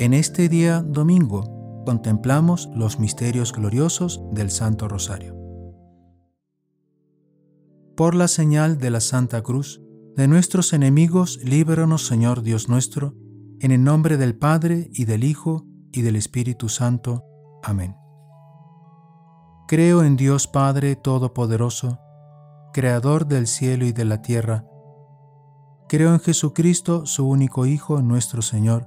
En este día domingo contemplamos los misterios gloriosos del Santo Rosario. Por la señal de la Santa Cruz, de nuestros enemigos, líbranos Señor Dios nuestro, en el nombre del Padre y del Hijo y del Espíritu Santo. Amén. Creo en Dios Padre Todopoderoso, Creador del cielo y de la tierra. Creo en Jesucristo, su único Hijo, nuestro Señor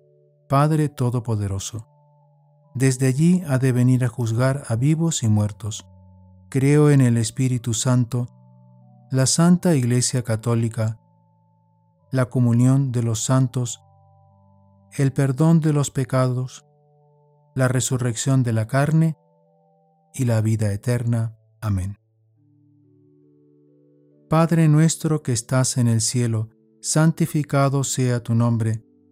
Padre Todopoderoso. Desde allí ha de venir a juzgar a vivos y muertos. Creo en el Espíritu Santo, la Santa Iglesia Católica, la comunión de los santos, el perdón de los pecados, la resurrección de la carne y la vida eterna. Amén. Padre nuestro que estás en el cielo, santificado sea tu nombre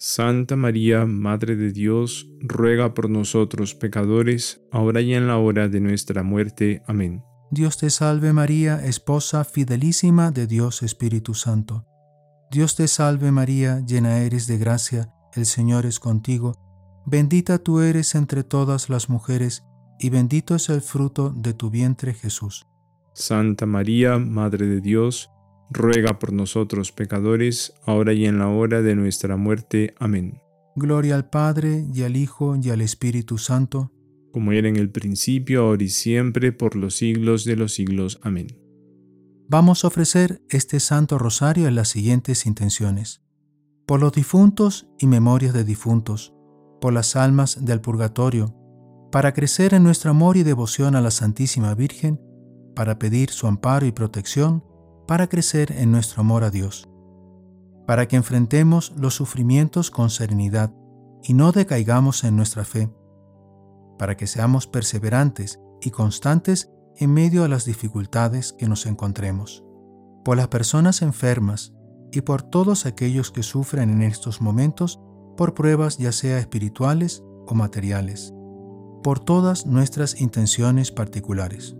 Santa María, Madre de Dios, ruega por nosotros pecadores, ahora y en la hora de nuestra muerte. Amén. Dios te salve María, esposa fidelísima de Dios Espíritu Santo. Dios te salve María, llena eres de gracia, el Señor es contigo. Bendita tú eres entre todas las mujeres, y bendito es el fruto de tu vientre Jesús. Santa María, Madre de Dios, ruega por nosotros pecadores, ahora y en la hora de nuestra muerte. Amén. Gloria al Padre, y al Hijo, y al Espíritu Santo, como era en el principio, ahora y siempre, por los siglos de los siglos. Amén. Vamos a ofrecer este Santo Rosario en las siguientes intenciones. Por los difuntos y memorias de difuntos, por las almas del purgatorio, para crecer en nuestro amor y devoción a la Santísima Virgen, para pedir su amparo y protección, para crecer en nuestro amor a Dios, para que enfrentemos los sufrimientos con serenidad y no decaigamos en nuestra fe, para que seamos perseverantes y constantes en medio de las dificultades que nos encontremos, por las personas enfermas y por todos aquellos que sufren en estos momentos por pruebas ya sea espirituales o materiales, por todas nuestras intenciones particulares.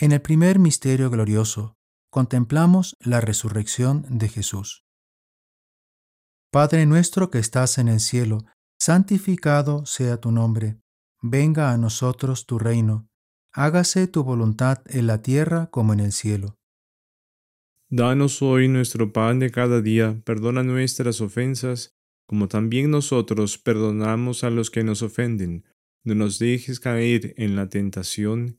En el primer misterio glorioso contemplamos la resurrección de Jesús. Padre nuestro que estás en el cielo, santificado sea tu nombre, venga a nosotros tu reino, hágase tu voluntad en la tierra como en el cielo. Danos hoy nuestro pan de cada día, perdona nuestras ofensas, como también nosotros perdonamos a los que nos ofenden. No nos dejes caer en la tentación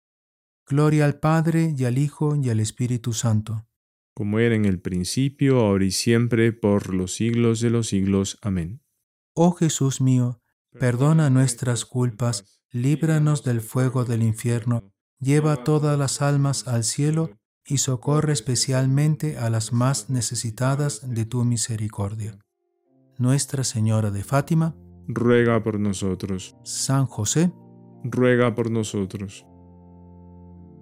Gloria al Padre, y al Hijo, y al Espíritu Santo. Como era en el principio, ahora y siempre, por los siglos de los siglos. Amén. Oh Jesús mío, Perdona nuestras culpas, líbranos del fuego del infierno, lleva todas las almas al cielo y socorre especialmente a las más necesitadas de tu misericordia. Nuestra Señora de Fátima, ruega por nosotros. San José, ruega por nosotros.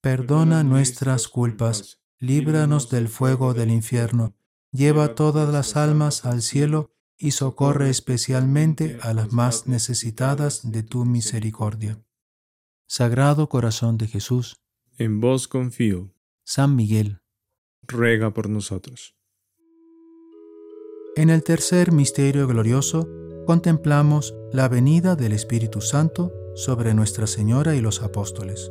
perdona nuestras culpas, líbranos del fuego del infierno, lleva todas las almas al cielo, y socorre especialmente a las más necesitadas de tu misericordia. Sagrado Corazón de Jesús, en vos confío. San Miguel, ruega por nosotros. En el tercer misterio glorioso contemplamos la venida del Espíritu Santo sobre Nuestra Señora y los apóstoles.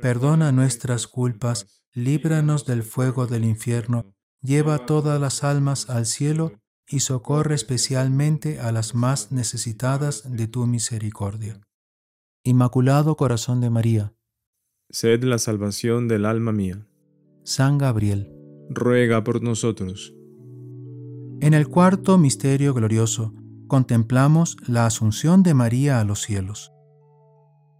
perdona nuestras culpas, líbranos del fuego del infierno, lleva todas las almas al cielo, y socorre especialmente a las más necesitadas de tu misericordia. Inmaculado Corazón de María, sed la salvación del alma mía. San Gabriel, ruega por nosotros. En el cuarto misterio glorioso contemplamos la asunción de María a los cielos.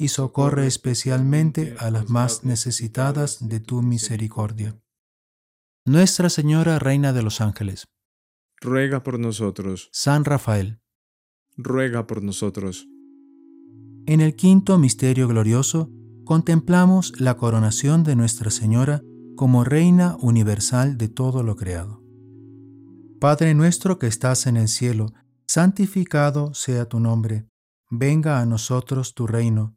y socorre especialmente a las más necesitadas de tu misericordia. Nuestra Señora Reina de los Ángeles, ruega por nosotros. San Rafael, ruega por nosotros. En el quinto misterio glorioso, contemplamos la coronación de Nuestra Señora como Reina universal de todo lo creado. Padre nuestro que estás en el cielo, santificado sea tu nombre, venga a nosotros tu reino,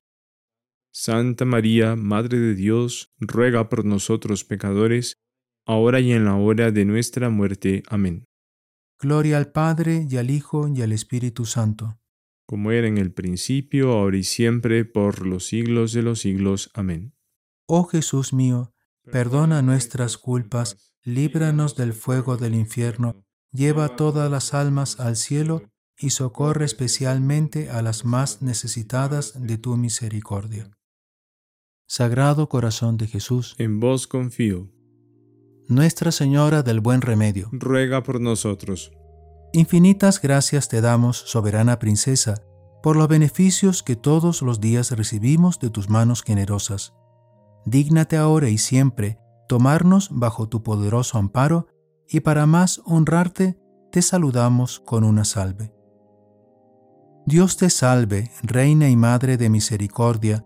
Santa María, Madre de Dios, ruega por nosotros pecadores, ahora y en la hora de nuestra muerte. Amén. Gloria al Padre y al Hijo y al Espíritu Santo. Como era en el principio, ahora y siempre, por los siglos de los siglos. Amén. Oh Jesús mío, perdona nuestras culpas, líbranos del fuego del infierno, lleva todas las almas al cielo y socorre especialmente a las más necesitadas de tu misericordia. Sagrado Corazón de Jesús, en vos confío. Nuestra Señora del Buen Remedio, ruega por nosotros. Infinitas gracias te damos, soberana princesa, por los beneficios que todos los días recibimos de tus manos generosas. Dígnate ahora y siempre tomarnos bajo tu poderoso amparo, y para más honrarte, te saludamos con una salve. Dios te salve, Reina y Madre de Misericordia,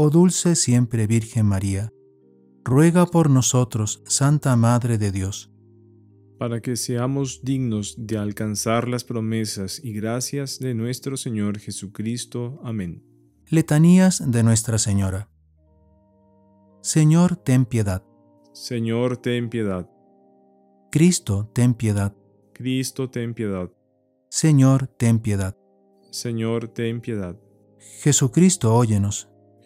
oh dulce siempre Virgen María, ruega por nosotros, Santa Madre de Dios, para que seamos dignos de alcanzar las promesas y gracias de nuestro Señor Jesucristo. Amén. Letanías de Nuestra Señora. Señor, ten piedad. Señor, ten piedad. Cristo, ten piedad. Cristo, ten piedad. Señor, ten piedad. Señor, ten piedad. Jesucristo, óyenos.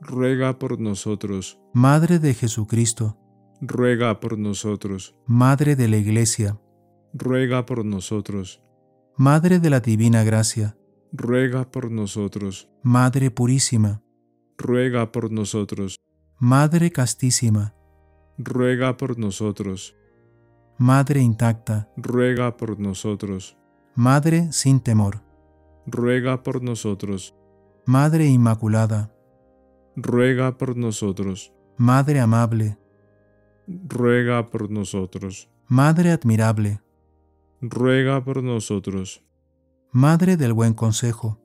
ruega por nosotros. Madre de Jesucristo, ruega por nosotros. Madre de la Iglesia, ruega por nosotros. Madre de la Divina Gracia, ruega por nosotros. Madre Purísima, ruega por nosotros. Madre Castísima, ruega por nosotros. Madre intacta, ruega por nosotros. Madre sin temor, ruega por nosotros. Madre Inmaculada, ruega por nosotros. Madre amable, ruega por nosotros. Madre admirable, ruega por nosotros. Madre del buen consejo,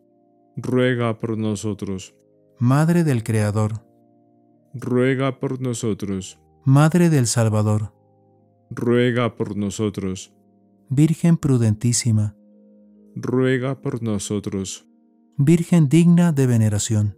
ruega por nosotros. Madre del Creador, ruega por nosotros. Madre del Salvador, ruega por nosotros. Virgen prudentísima, ruega por nosotros. Virgen digna de veneración,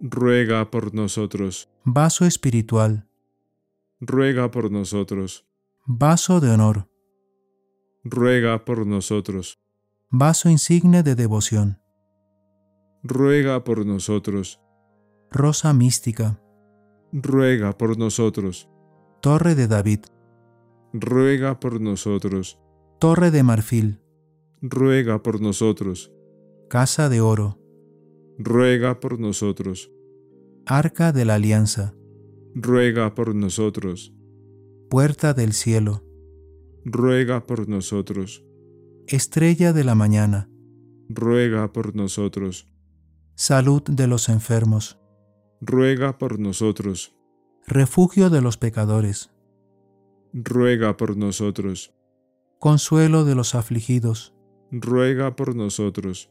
ruega por nosotros. Vaso espiritual, ruega por nosotros. Vaso de honor, ruega por nosotros. Vaso insigne de devoción, ruega por nosotros. Rosa mística, ruega por nosotros. Torre de David, ruega por nosotros. Torre de marfil, ruega por nosotros. Casa de oro, ruega por nosotros. Arca de la Alianza, ruega por nosotros. Puerta del cielo, ruega por nosotros. Estrella de la mañana, ruega por nosotros. Salud de los enfermos, ruega por nosotros. Refugio de los pecadores, ruega por nosotros. Consuelo de los afligidos, ruega por nosotros.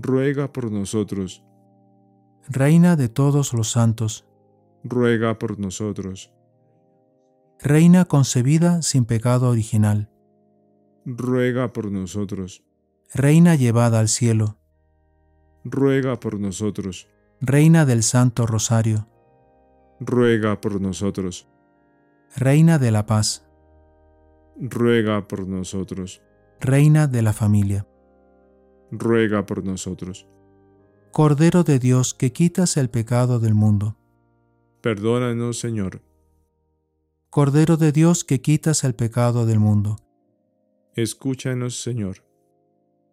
ruega por nosotros. Reina de todos los santos, ruega por nosotros. Reina concebida sin pecado original, ruega por nosotros. Reina llevada al cielo, ruega por nosotros. Reina del Santo Rosario, ruega por nosotros. Reina de la Paz, ruega por nosotros. Reina de la familia, ruega por nosotros. Cordero de Dios que quitas el pecado del mundo. Perdónanos, Señor. Cordero de Dios que quitas el pecado del mundo. Escúchanos, Señor.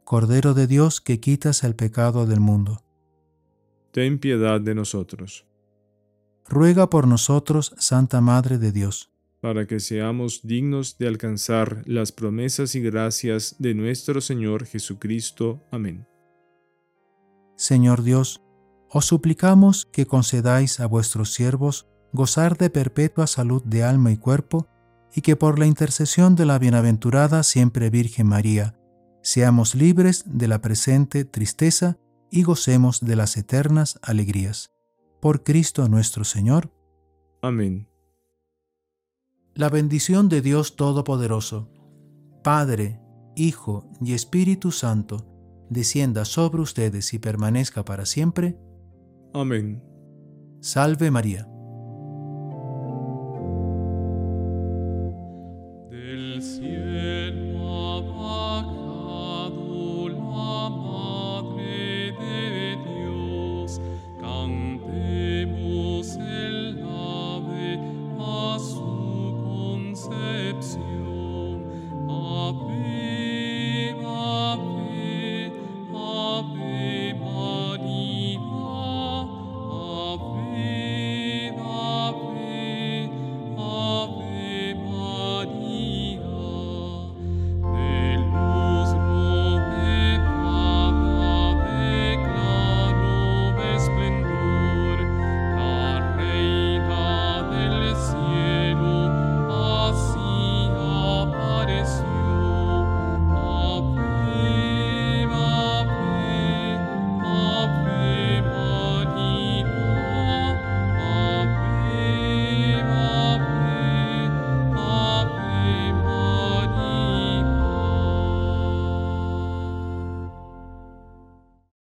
Cordero de Dios que quitas el pecado del mundo. Ten piedad de nosotros. Ruega por nosotros, Santa Madre de Dios. Para que seamos dignos de alcanzar las promesas y gracias de nuestro Señor Jesucristo. Amén. Señor Dios, os suplicamos que concedáis a vuestros siervos gozar de perpetua salud de alma y cuerpo, y que por la intercesión de la bienaventurada siempre Virgen María, seamos libres de la presente tristeza y gocemos de las eternas alegrías. Por Cristo nuestro Señor. Amén. La bendición de Dios Todopoderoso, Padre, Hijo y Espíritu Santo, descienda sobre ustedes y permanezca para siempre. Amén. Salve María.